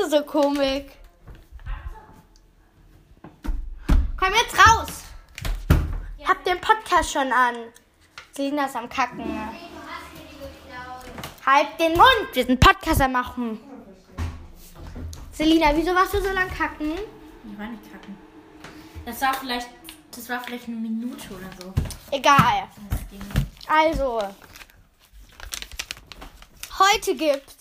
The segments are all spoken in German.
du so komisch? Komm jetzt raus! Hab den Podcast schon an. Selina ist am Kacken. Halt den Mund! Wir sind Podcaster machen. Selina, wieso warst du so lang kacken? Ich war nicht kacken. Das war vielleicht, das war vielleicht eine Minute oder so. Egal. Also. Heute gibt's.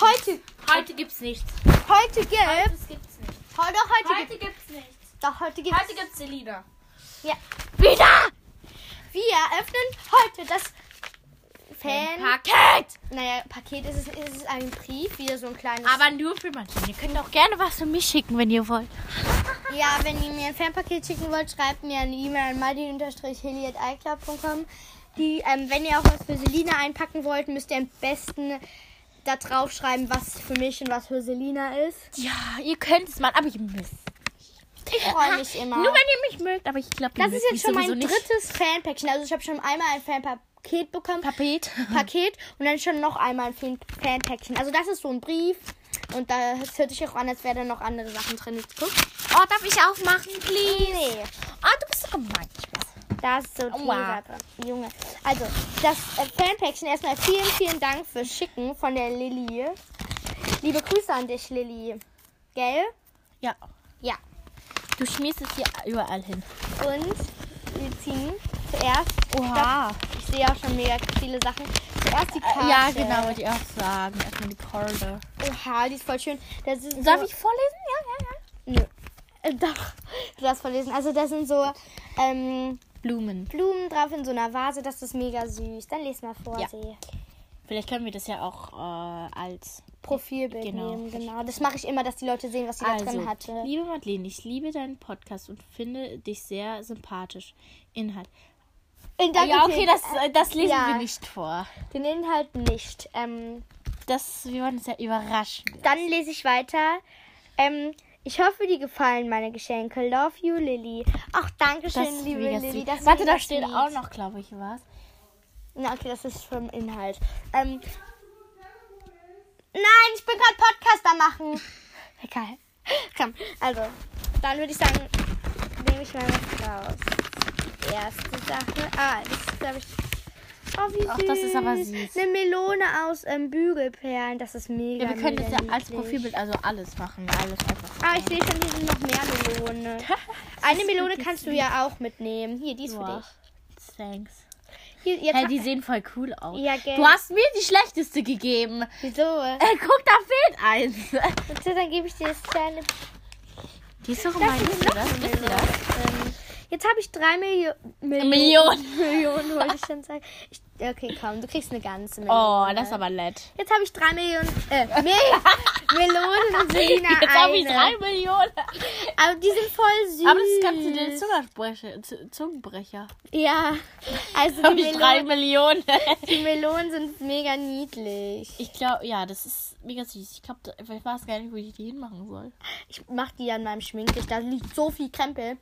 Heute. Heute gibt's nichts. Heute gibt's. Das gibt's nicht. Heute, heute, Heute gibt's. gibt's nichts. Doch, heute gibt's. Heute gibt's Selina. Ja. Wieder! Wir öffnen heute das Fan. Paket! Naja, Paket ist es, ist es ein Brief, wieder so ein kleines. Aber nur für Martin. Ihr könnt auch gerne was für mich schicken, wenn ihr wollt. ja, wenn ihr mir ein Fanpaket schicken wollt, schreibt mir eine E-Mail an madi-heli.icloud.com. Die, ähm, wenn ihr auch was für Selina einpacken wollt, müsst ihr am besten da drauf schreiben, was für mich und was für Selina ist. Ja, ihr könnt es mal, aber ihr müsst. Ich freue mich immer. Nur wenn ihr mich mögt, aber ich glaube, das ist jetzt schon mein drittes Fanpäckchen. Also ich habe schon einmal ein Fanpaket bekommen. Paket. Paket und dann schon noch einmal ein Fan- Fanpäckchen. Also das ist so ein Brief und da hört sich auch an, als wären da noch andere Sachen drin. Guck. Oh, darf ich aufmachen, please? Nee, Oh, du bist so gemein. Spaß. da ist so drin. Junge. Also das äh, Fanpäckchen erstmal vielen, vielen Dank fürs Schicken von der Lilly. Liebe Grüße an dich, Lilly. Gell? Ja. Ja. Du schmierst es hier überall hin. Und wir ziehen zuerst. Oha. Ich sehe auch schon mega viele Sachen. Zuerst die Karte. Äh, Ja, genau, wollte ich auch sagen. Erstmal die Karte. Oha, die ist voll schön. Das ist Darf so, ich vorlesen? Ja, ja, ja. Nö. Äh, doch. Du darfst verlesen. Also das sind so ähm, Blumen. Blumen drauf in so einer Vase. Das ist mega süß. Dann les mal vor, Ja. See. Vielleicht können wir das ja auch äh, als. Profilbild Genau. nehmen, genau. Das mache ich immer, dass die Leute sehen, was sie da drin Also, hatte. liebe Madeleine, ich liebe deinen Podcast und finde dich sehr sympathisch. Inhalt. In der- ja, okay, das, äh, das lesen Ja. wir nicht vor. Den Inhalt nicht. Ähm, Das, wir wollen es ja überraschen. dann lese ich weiter. Ähm, ich hoffe, dir gefallen meine Geschenke. Love you, Lilly. Ach, danke schön, Das liebe Lilly. Warte, da steht auch noch, glaube ich, was. Na, okay, das ist vom Inhalt. Ähm, nein, ich bin gerade Podcaster machen. Egal. Komm, also, dann würde ich sagen, nehme ich mal was raus. Erste Sache. Ah, das ist, glaube ich. Oh, wie süß. Ach, das ist aber süß. Eine Melone aus ähm, Bügelperlen. Das ist mega. Ja, wir können mega das ja als niedlich. Profilbild, also alles machen. Alles einfach. Ah, ich sehe schon, hier sind noch mehr Melone. Eine Melone kannst du ja auch mitnehmen. Hier, die ist für Wow. dich. Thanks. Hier, Hey, die sehen voll cool aus. Ja, gell. Du hast mir die schlechteste gegeben. Wieso? Äh, guck, da fehlt eins. Bitte, dann gebe ich dir das kleine Die ist so Das Wisst ihr das? Ähm, jetzt habe ich drei Milio Millionen. Millionen. Millionen, wollte ich schon sagen. Ich, okay, komm, du kriegst eine ganze Million. Oh, das ist aber nett. Jetzt habe ich drei Millionen. Äh, Melonen und Selina Jetzt habe ich eine. drei Millionen. Aber die sind voll süß. Aber das ist ganz den Zungenbrecher. Z- Zungenbrecher. Ja, also Habe die ich drei Melonen, Millionen. die Melonen sind mega niedlich. Ich glaube, ja, das ist mega süß. Ich glaube, ich weiß gar nicht, wo ich die hinmachen soll. Ich mach die an meinem Schminktisch. Da liegt so viel Krempel.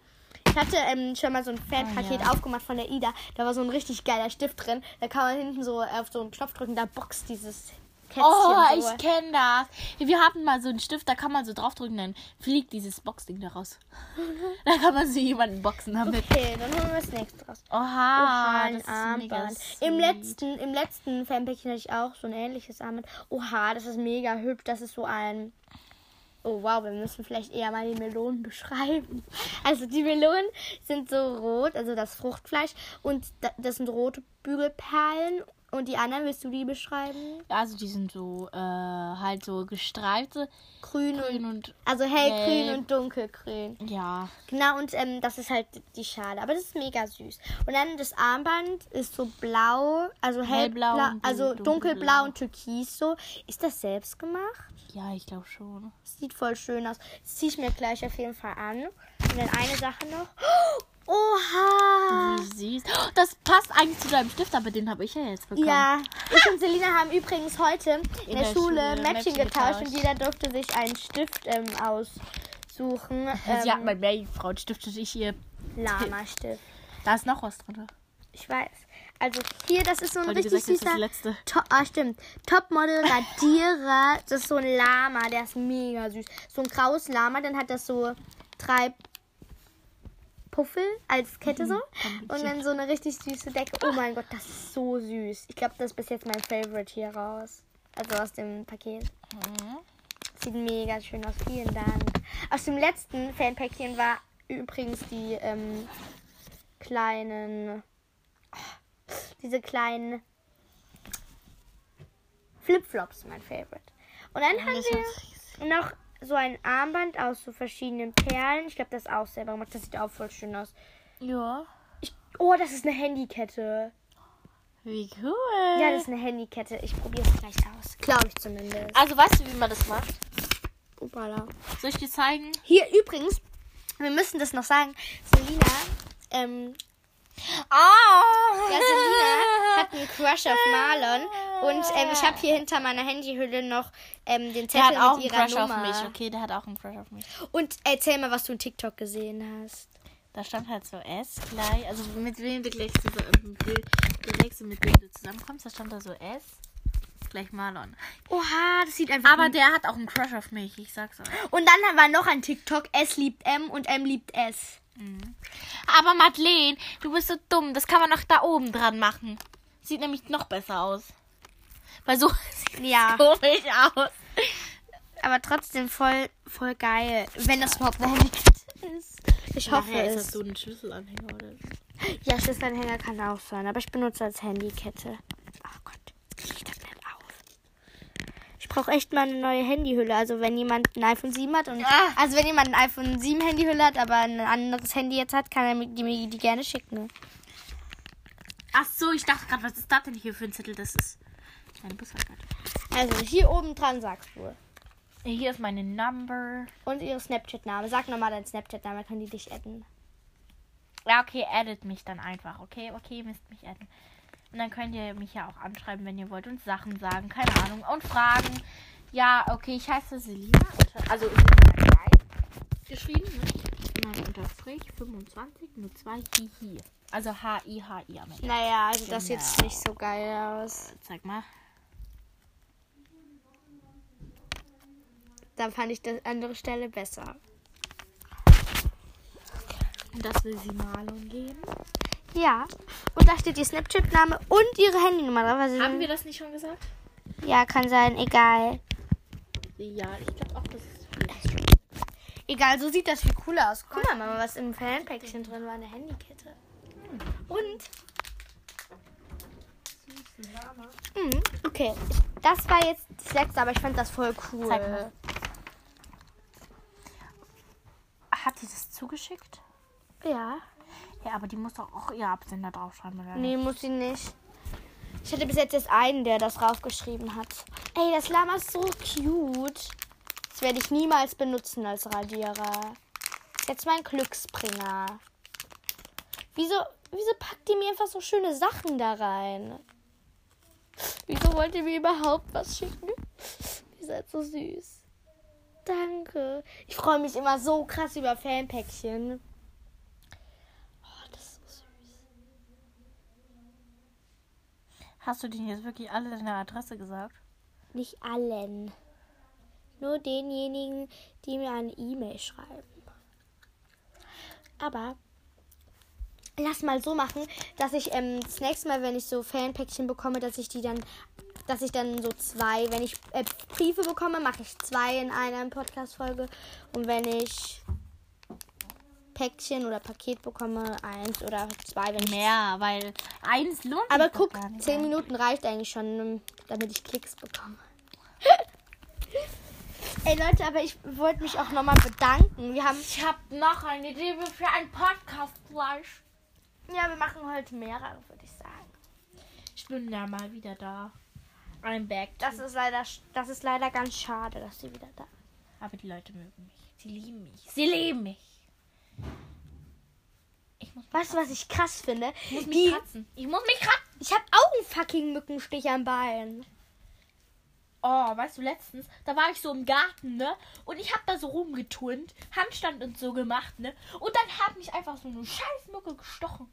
Ich hatte ähm, schon mal so ein Fanpaket Ah, ja. aufgemacht von der Ida. Da war so ein richtig geiler Stift drin. Da kann man hinten so auf so einen Knopf drücken, da boxt dieses Kätzchen. Oh, so. ich kenne das. Wir hatten mal so einen Stift, da kann man so draufdrücken, dann fliegt dieses Boxding da raus. da kann man so jemanden boxen damit. Okay, dann holen wir das nächste raus. Oha, Oha, ein das ist mega Armband. Im letzten, Im letzten Fanpäckchen hatte ich auch so ein ähnliches Armband. Oha, das ist mega hübsch. Das ist so ein. Oh wow, wir müssen vielleicht eher mal die Melonen beschreiben. Also die Melonen sind so rot, also das Fruchtfleisch. Und da- das sind rote Bügelperlen. Und die anderen, willst du die beschreiben? Also die sind so, äh, halt so gestreifte, Grün, grün und. und, Also hellgrün gelb. und dunkelgrün. ja. Genau, und ähm, das ist halt die Schale. Aber das ist mega süß. Und dann das Armband ist so blau, also hellblau, Hellblau und also dunkelblau. dunkelblau und türkis so. Ist das selbst gemacht? Ja, ich glaube schon. Sieht voll schön aus. Das ziehe ich mir gleich auf jeden Fall an. Und dann eine Sache noch. Oha! Wie süß. Oh, Das passt eigentlich zu deinem Stift, aber den habe ich ja jetzt bekommen. Ja, ich und Selina haben übrigens heute in, der, der Schule, Schule Mäppchen Mäppchen getauscht und getauscht. jeder durfte sich einen Stift ähm, aussuchen. Sie hat Ähm, mein Meerjungfrauenstift und ich hier. Lama-Stift. Da ist noch was drin. Ich weiß. Also hier, das ist so ein du richtig gesagt hast, das süßer. letzte. To ah, stimmt. Topmodel Radierer. Das ist so ein Lama, der ist mega süß. So ein graues Lama, dann hat das so drei Puffel als Kette so. Und dann so eine richtig süße Decke. Oh mein Gott, das ist so süß. Ich glaube, das ist bis jetzt mein Favorite hier raus. Also aus dem Paket. Mhm. Sieht mega schön aus. Vielen Dank. Aus dem letzten Fanpäckchen war übrigens die ähm, kleinen. oh, Diese kleinen Flipflops, mein Favorite. Und dann haben wir noch so ein Armband aus so verschiedenen Perlen. Ich glaube, das ist auch selber gemacht. Das sieht auch voll schön aus. Ja. Ich, oh, das ist eine Handykette. Wie cool. Ja, das ist eine Handykette. Ich probiere es gleich aus. Glaube ich zumindest. also weißt du, wie man das macht? Upala. Soll ich dir zeigen? Hier übrigens, wir müssen das noch sagen. Selina, ähm, Ah! ja, Selina hat einen Crush auf Marlon. Und ähm, ich habe hier hinter meiner Handyhülle noch ähm, den Der hat Zettel auch mit einen ihrer Crush Nummer. auf mich. Okay, der hat auch einen Crush auf mich. Und erzähl mal, was du in TikTok gesehen hast. Da stand halt so S gleich. Also mit wem du gleich zusammen, mit, mit wem du zusammenkommst. Da stand da so S gleich Marlon. Oha, das sieht einfach. Aber der hat auch einen Crush auf mich. Ich sag's euch. und dann war noch ein TikTok. S liebt M und M liebt S. Aber Madeleine, du bist so dumm. Das kann man noch da oben dran machen. Sieht nämlich noch besser aus. Weil so sieht Ja. komisch aus. Aber trotzdem voll, voll geil. Wenn das überhaupt eine ist. Ich hoffe Nachher ist es. das so ein Schlüsselanhänger oder. Ja, Schlüsselanhänger kann auch sein, aber ich benutze als Handykette. Oh Gott, krieg das nicht auf. Ich brauche echt mal eine neue Handyhülle. Also wenn jemand ein iPhone 7 hat und Ah. also wenn jemand ein iPhone 7 Handyhülle hat, aber ein anderes Handy jetzt hat, kann er mir die, die gerne schicken. Ach so, ich dachte gerade, was ist das denn hier für ein Zettel? Das ist meine. Also hier oben dran sagst du. Hier ist meine Number. Und ihre Snapchat-Name. Sag nochmal deinen Snapchat-Name, kann die dich adden. Ja, okay, addet mich dann einfach, okay? Okay, müsst mich adden. Und dann könnt ihr mich ja auch anschreiben, wenn ihr wollt und Sachen sagen, keine Ahnung, und fragen. Ja, okay, ich heiße Selina, also Selina 3 geschrieben, ne? Dann unterstrich 25 nur 2 Hihi. Also H-I-H-I am Ende. Naja, also das sieht Genau. nicht so geil aus. Zeig mal. Da fand ich die andere Stelle besser. Und das will sie Marlon geben. Ja. Und da steht ihr Snapchat-Name und ihre Handynummer drauf. Also Haben wir das nicht schon gesagt? ja, kann sein, egal. Ja, ich glaube auch, das ist viel. Egal, so sieht das viel cooler aus. Guck mal, Mama, was im Fanpäckchen drin war, eine Handykette. Und. Mhm, okay, das war jetzt das letzte, aber ich fand das voll cool. Zeig mal. Hat die das zugeschickt? Ja. Ja, aber die muss doch auch ihr Absender draufschreiben, oder? Nee, muss sie nicht. Ich hatte bis jetzt erst einen, der das draufgeschrieben hat. Ey, das Lama ist so cute. Das werde ich niemals benutzen als Radierer. Jetzt mein Glücksbringer. Wieso, wieso packt ihr mir einfach so schöne Sachen da rein? Wieso wollt ihr mir überhaupt was schicken? Ihr seid so süß. Danke. Ich freue mich immer so krass über Fanpäckchen. Oh, das ist so süß. Hast du denen jetzt wirklich alle deine Adresse gesagt? Nicht allen. Nur denjenigen, die mir eine E-Mail schreiben. Aber lass mal so machen, dass ich ähm, das nächste Mal, wenn ich so Fanpäckchen bekomme, dass ich die dann, dass ich dann so zwei, wenn ich äh, Briefe bekomme, mache ich zwei in einer Podcast-Folge. Und wenn ich Päckchen oder Paket bekomme, eins oder zwei, wenn ich Mehr, weil eins lohnt aber sich guck, nicht. 10 Minuten reicht eigentlich schon, damit ich Klicks bekomme. Ey Leute, aber ich wollte mich auch nochmal bedanken. Wir haben. Ich habe noch eine Idee für ein Podcast-Fleisch. Ja, wir machen heute mehrere, würde ich sagen. Ich bin ja mal wieder da. I'm back. Das ist leider, das ist leider ganz schade, dass sie wieder da ist. Aber die Leute mögen mich. Sie lieben mich. Sie lieben mich. Ich muss, Weißt du, was ich krass finde? ich muss mich Die, kratzen. Ich muss mich kratzen. ich habe auch einen fucking Mückenstich am Bein. Oh, weißt du, letztens, da war ich so im Garten, ne? Und ich hab da so rumgeturnt, Handstand und so gemacht, ne? Und dann hat mich einfach so eine scheiß Mucke gestochen.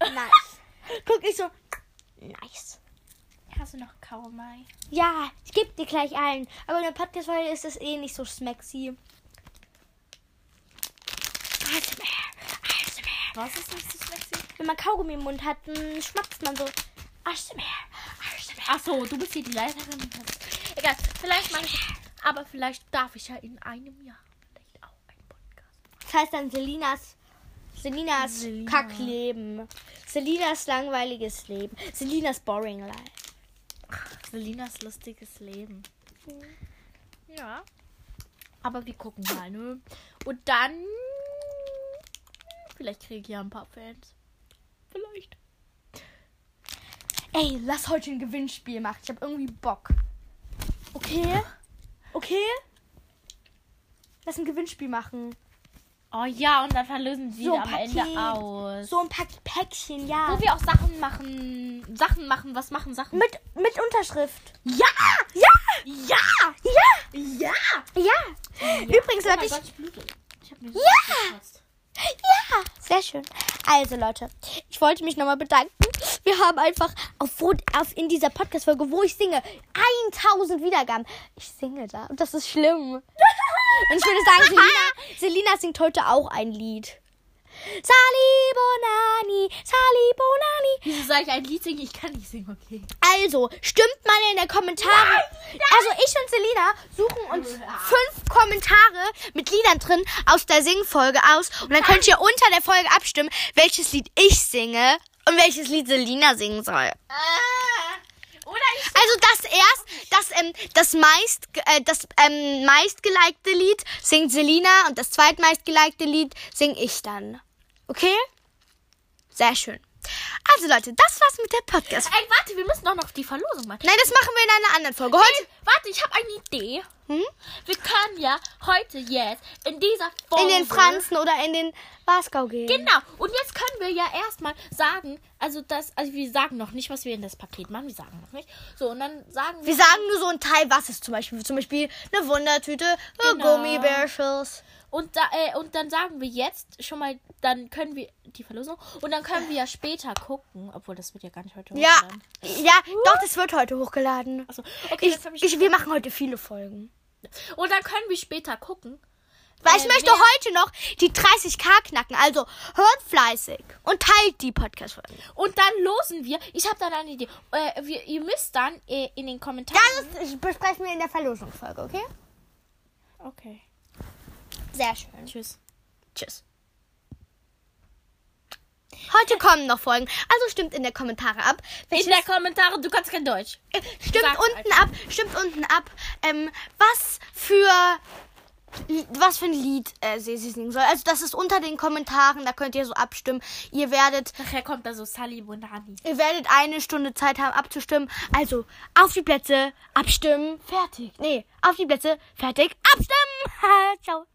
Nice. Guck ich so. Nice. Hast du noch Kaumai? Ja, ich geb dir gleich ein. Aber in der Podcast-Folge ist es eh nicht so smaxy. ASMR. Was ist nicht so sexy? Wenn man Kaugummi im Mund hat, dann schmatzt man so. ASMR. ASMR. Ach so, du bist hier die Leiterin. Egal, vielleicht mache ich. Aber vielleicht darf ich ja in einem Jahr vielleicht auch einen Podcast. Das heißt dann Selinas. Selinas Selina. Kackleben. Selinas langweiliges Leben. Selinas boring life. Selinas lustiges Leben. Ja. Aber wir gucken mal, ne? Und dann. Vielleicht kriege ich ja ein paar Fans. Vielleicht. Ey, lass heute ein Gewinnspiel machen. Ich habe irgendwie Bock. Okay? Okay? Lass ein Gewinnspiel machen. Oh ja, und dann verlösen sie So am Paket. Ende aus. So ein Pack Päckchen, ja. Wo wir auch Sachen machen. Sachen machen. Was machen Sachen? mit, mit Unterschrift. Ja! Ja! Ja! Ja! Ja! Ja! Übrigens, oh Leute, ich. Gott, ich. Ich hab mir so Ja! gekotzt. Ja! Sehr schön. Also, Leute, ich wollte mich nochmal bedanken. Wir haben einfach auf, auf in dieser Podcast-Folge, wo ich singe, 1000 Wiedergaben. Ich singe da und das ist schlimm. Und ich würde sagen, Selina, Selina singt heute auch ein Lied. Sali Bonani, Sali Bonani. Wieso soll ich ein Lied singen? Ich kann nicht singen, okay. Also, stimmt mal in der Kommentare. Also, ich und Selina suchen uns fünf Kommentare mit Liedern drin aus der Singfolge aus. Und dann könnt ihr unter der Folge abstimmen, welches Lied ich singe und welches Lied Selina singen soll. Oder ich. Also das erst, das, ähm, das meist, äh, das ähm, meistgelikte Lied singt Selina und das zweitmeistgelikte Lied sing ich dann. Okay? Sehr schön. Also Leute, das war's mit der Podcast. Ey, warte, wir müssen doch noch die Verlosung machen. Nein, das machen wir in einer anderen Folge. Heute. Hey, warte, ich habe eine Idee. Hm? Wir können ja heute jetzt in dieser Folge. In den Franzen oder in den Wasgau gehen. Genau. Und jetzt können wir ja erstmal sagen, also das, also wir sagen noch nicht, was wir in das Paket machen. Wir sagen noch nicht. So, und dann sagen wir. Wir sagen nur so ein Teil, was es zum Beispiel. Zum Beispiel eine Wundertüte, äh, Genau. Gummibärschels. Und, da, äh, und dann sagen wir jetzt schon mal, dann können wir die Verlosung. Und dann können wir ja später gucken. Obwohl, das wird ja gar nicht heute Ja, hochgeladen. ja, doch, das wird heute hochgeladen. Achso, okay, Ich, ich. ich, wir machen heute viele Folgen. und dann können wir später gucken. Weil ich Äh, möchte heute noch die 30k knacken. Also hört fleißig und teilt die Podcast-Folgen. Und dann losen wir. Ich habe dann eine Idee. Äh, wir, ihr müsst dann äh, in den Kommentaren. Das besprechen wir in der Verlosungsfolge, okay? Okay. Sehr schön. Tschüss. Tschüss. Heute kommen noch Folgen. Also stimmt in der Kommentare ab. In der Kommentare, du kannst kein Deutsch. stimmt Sag's unten ab. Stimmt unten ab. Ähm, was für was für ein Lied äh, sie singen soll. Also das ist unter den Kommentaren. Da könnt ihr so abstimmen. Ihr werdet Nachher kommt da so Sally Bonani. Ihr werdet eine Stunde Zeit haben abzustimmen. Also auf die Plätze, abstimmen, fertig. Nee, auf die Plätze, fertig, abstimmen. Ciao.